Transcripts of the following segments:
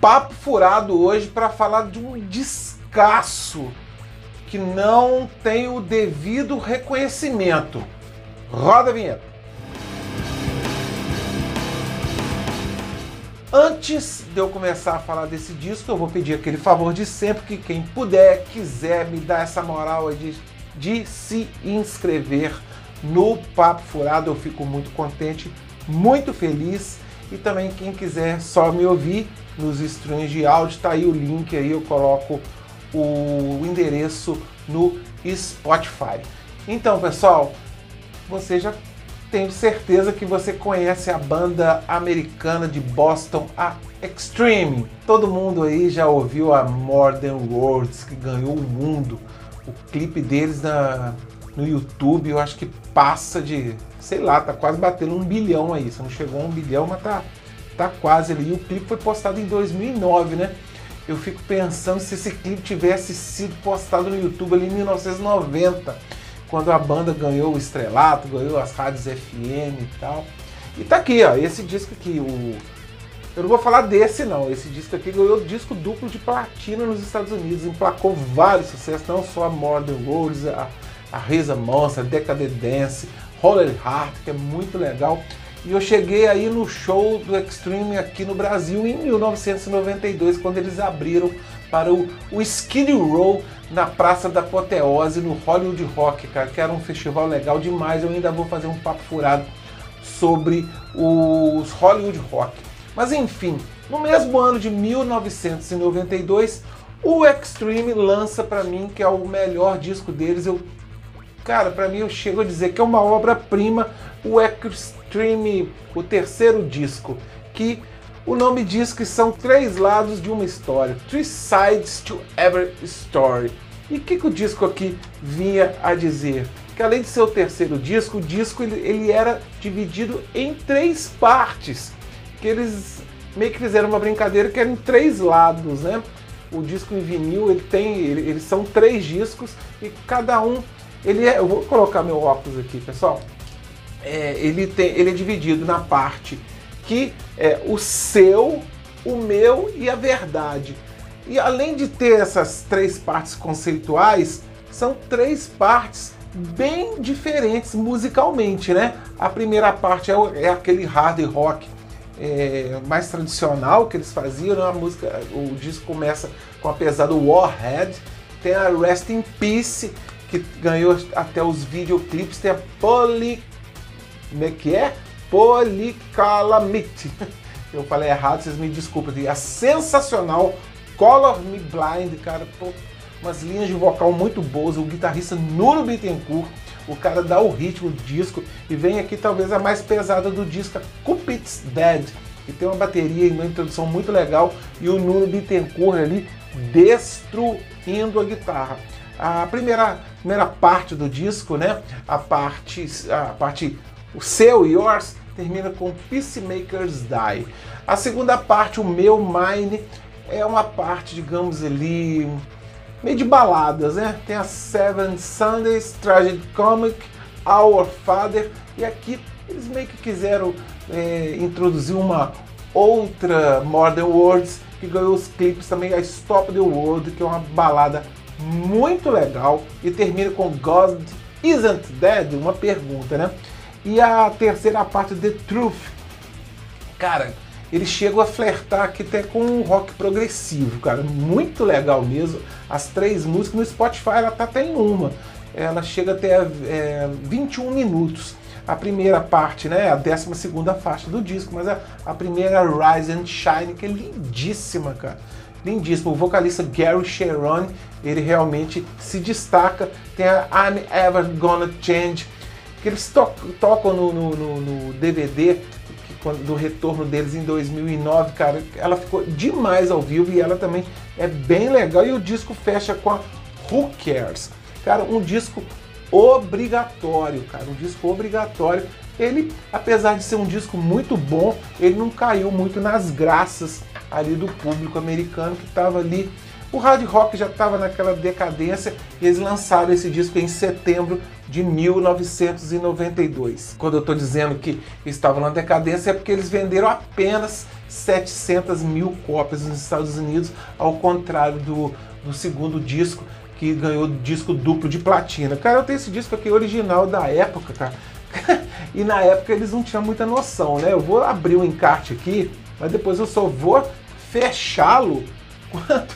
papo furado hoje para falar de um descasso que não tem o devido reconhecimento. Roda a vinheta. Antes de eu começar a falar desse disco, eu vou pedir aquele favor de sempre que quem puder, quiser me dar essa moral de, de se inscrever no Papo Furado, eu fico muito contente, muito feliz. E também quem quiser só me ouvir nos streams de áudio, tá aí o link aí, eu coloco o endereço no Spotify. Então, pessoal, você já tenho certeza que você conhece a banda americana de Boston, a Extreme. Todo mundo aí já ouviu a Modern Words, que ganhou o mundo. O clipe deles na, no YouTube, eu acho que passa de, sei lá, tá quase batendo um bilhão aí. Se não chegou a um bilhão, mas tá, tá quase ali. E o clipe foi postado em 2009, né? Eu fico pensando se esse clipe tivesse sido postado no YouTube ali em 1990 quando a banda ganhou o estrelato, ganhou as rádios FM e tal. E tá aqui, ó, esse disco aqui, o eu não vou falar desse não, esse disco aqui ganhou disco duplo de platina nos Estados Unidos, emplacou vários sucessos, não só a Modern Worlds, a, a Reza Monster, Decadent Dance, Roller Heart, que é muito legal. E eu cheguei aí no show do Extreme aqui no Brasil em 1992, quando eles abriram para o, o Skid Row na Praça da Apoteose, no Hollywood Rock, cara, que era um festival legal demais. Eu ainda vou fazer um papo furado sobre os Hollywood Rock. Mas enfim, no mesmo ano de 1992, o Extreme lança para mim que é o melhor disco deles. Eu, cara, para mim eu chego a dizer que é uma obra-prima, o Extreme, o terceiro disco, que o nome diz que são três lados de uma história, three sides to every story. E o que, que, o disco aqui vinha a dizer? Que além de ser o terceiro disco, o disco ele, ele era dividido em três partes, que eles meio que fizeram uma brincadeira que era em três lados, né? O disco em vinil ele tem, ele, eles são três discos e cada um ele é, eu vou colocar meu óculos aqui, pessoal. É, ele tem, ele é dividido na parte que é o seu, o meu e a verdade. E além de ter essas três partes conceituais, são três partes bem diferentes musicalmente, né? A primeira parte é, é aquele hard rock é, mais tradicional que eles faziam, né? a música, o disco começa com a pesada Warhead, tem a Rest in Peace que ganhou até os videoclipes, tem a Poly, como é que é? Polycalamity. Eu falei errado, vocês me desculpem. A sensacional Color Me Blind, cara, pô, umas linhas de vocal muito boas. O guitarrista Nuno Bittencourt, o cara dá o ritmo do disco. E vem aqui talvez a mais pesada do disco, Cupid's Dead. E tem uma bateria e uma introdução muito legal. E o Nuno Bittencourt ali destruindo a guitarra. A primeira, primeira parte do disco, né? A parte, a parte o seu, yours, termina com Peacemakers Die. A segunda parte, o meu, mine, é uma parte, digamos ali, meio de baladas, né? Tem a Seven Sundays, Tragic Comic, Our Father, e aqui eles meio que quiseram é, introduzir uma outra Modern Words que ganhou os clipes também, a Stop the World, que é uma balada muito legal, e termina com God Isn't Dead, uma pergunta, né? E a terceira parte, The Truth. Cara, eles chegam a flertar aqui até com um rock progressivo, cara. Muito legal mesmo. As três músicas no Spotify, ela tá até em uma. Ela chega até é, 21 minutos. A primeira parte, né, a 12 segunda faixa do disco, mas a, a primeira Rise and Shine, que é lindíssima, cara. Lindíssima. O vocalista Gary Sharon, ele realmente se destaca. Tem a I'm Ever Gonna Change, que eles to tocam no, no, no, no DVD quando, do retorno deles em 2009, cara, ela ficou demais ao vivo e ela também é bem legal. E o disco fecha com a Who Cares? Cara, um disco obrigatório, cara, um disco obrigatório. Ele, apesar de ser um disco muito bom, ele não caiu muito nas graças ali do público americano que estava ali o hard rock já estava naquela decadência e eles lançaram esse disco em setembro de 1992. Quando eu estou dizendo que estavam na decadência é porque eles venderam apenas 700 mil cópias nos Estados Unidos, ao contrário do, do segundo disco, que ganhou disco duplo de platina. Cara, eu tenho esse disco aqui original da época, cara. e na época eles não tinham muita noção, né? Eu vou abrir o um encarte aqui, mas depois eu só vou fechá-lo quando,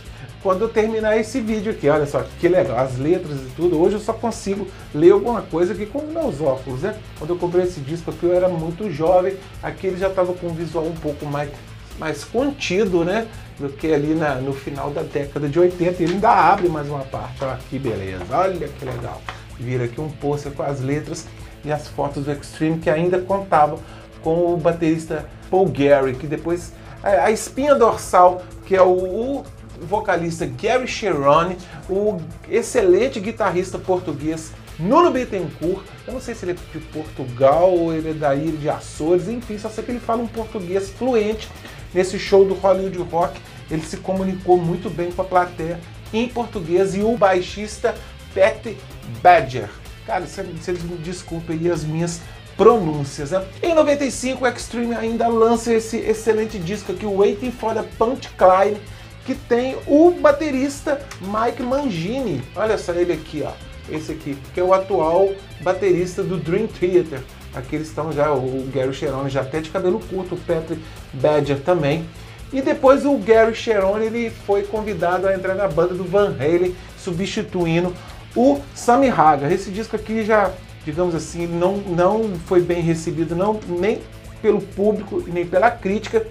quando eu terminar esse vídeo aqui. Olha só que legal, as letras e tudo. Hoje eu só consigo ler alguma coisa aqui com meus óculos, né? Quando eu comprei esse disco aqui eu era muito jovem, aqui ele já estava com um visual um pouco mais, mais contido, né? Do que ali na, no final da década de 80. Ele ainda abre mais uma parte. Olha que beleza, olha que legal. Vira aqui um pôster com as letras e as fotos do Extreme que ainda contavam com o baterista Paul Gary, que depois a espinha dorsal, que é o, o vocalista Gary Cherone, o excelente guitarrista português Nuno Bittencourt. Eu não sei se ele é de Portugal ou ele é da ilha de Açores, enfim, só sei que ele fala um português fluente. Nesse show do Hollywood Rock, ele se comunicou muito bem com a plateia em português e o baixista Pat Badger. Cara, vocês me desculpem aí as minhas pronúncias. Né? Em 95, o Extreme ainda lança esse excelente disco aqui, Waiting for the Punchline, que tem o baterista Mike Mangini. Olha só ele aqui, ó. Esse aqui, que é o atual baterista do Dream Theater. Aqui eles estão já, o Gary Cherone já até de cabelo curto, o Patrick Badger também. E depois o Gary Cherone ele foi convidado a entrar na banda do Van Halen, substituindo o Sammy Hagar. Esse disco aqui já, digamos assim, não, não foi bem recebido não, nem pelo público e nem pela crítica,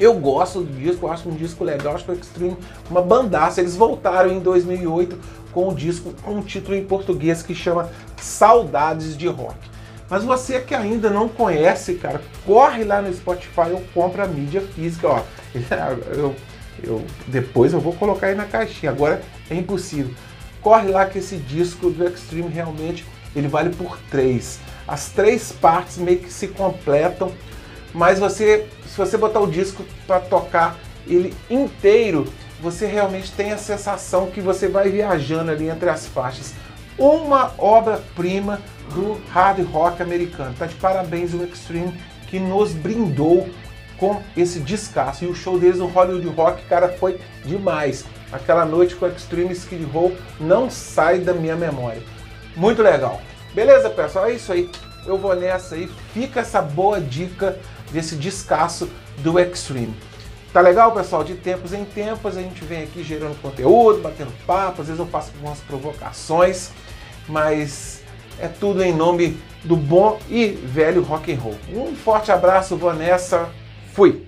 eu gosto do disco, acho um disco legal, acho que o Extreme uma bandaça. Eles voltaram em 2008 com o disco com um título em português que chama Saudades de Rock. Mas você que ainda não conhece, cara, corre lá no Spotify ou compra a mídia física, ó. Eu, eu, depois eu vou colocar aí na caixinha, agora é impossível. Corre lá que esse disco do Extreme realmente ele vale por três. As três partes meio que se completam, mas você se você botar o disco para tocar ele inteiro, você realmente tem a sensação que você vai viajando ali entre as faixas. Uma obra-prima do hard rock americano. Tá de parabéns o Extreme que nos brindou com esse descasso. E o show deles no Hollywood Rock, cara, foi demais. Aquela noite com o Extreme Skid Row não sai da minha memória. Muito legal. Beleza, pessoal? É isso aí. Eu vou nessa aí. Fica essa boa dica desse descasso do Extreme. Tá legal, pessoal? De tempos em tempos a gente vem aqui gerando conteúdo, batendo papo, às vezes eu faço algumas provocações, mas é tudo em nome do bom e velho rock and roll. Um forte abraço, vou nessa, fui!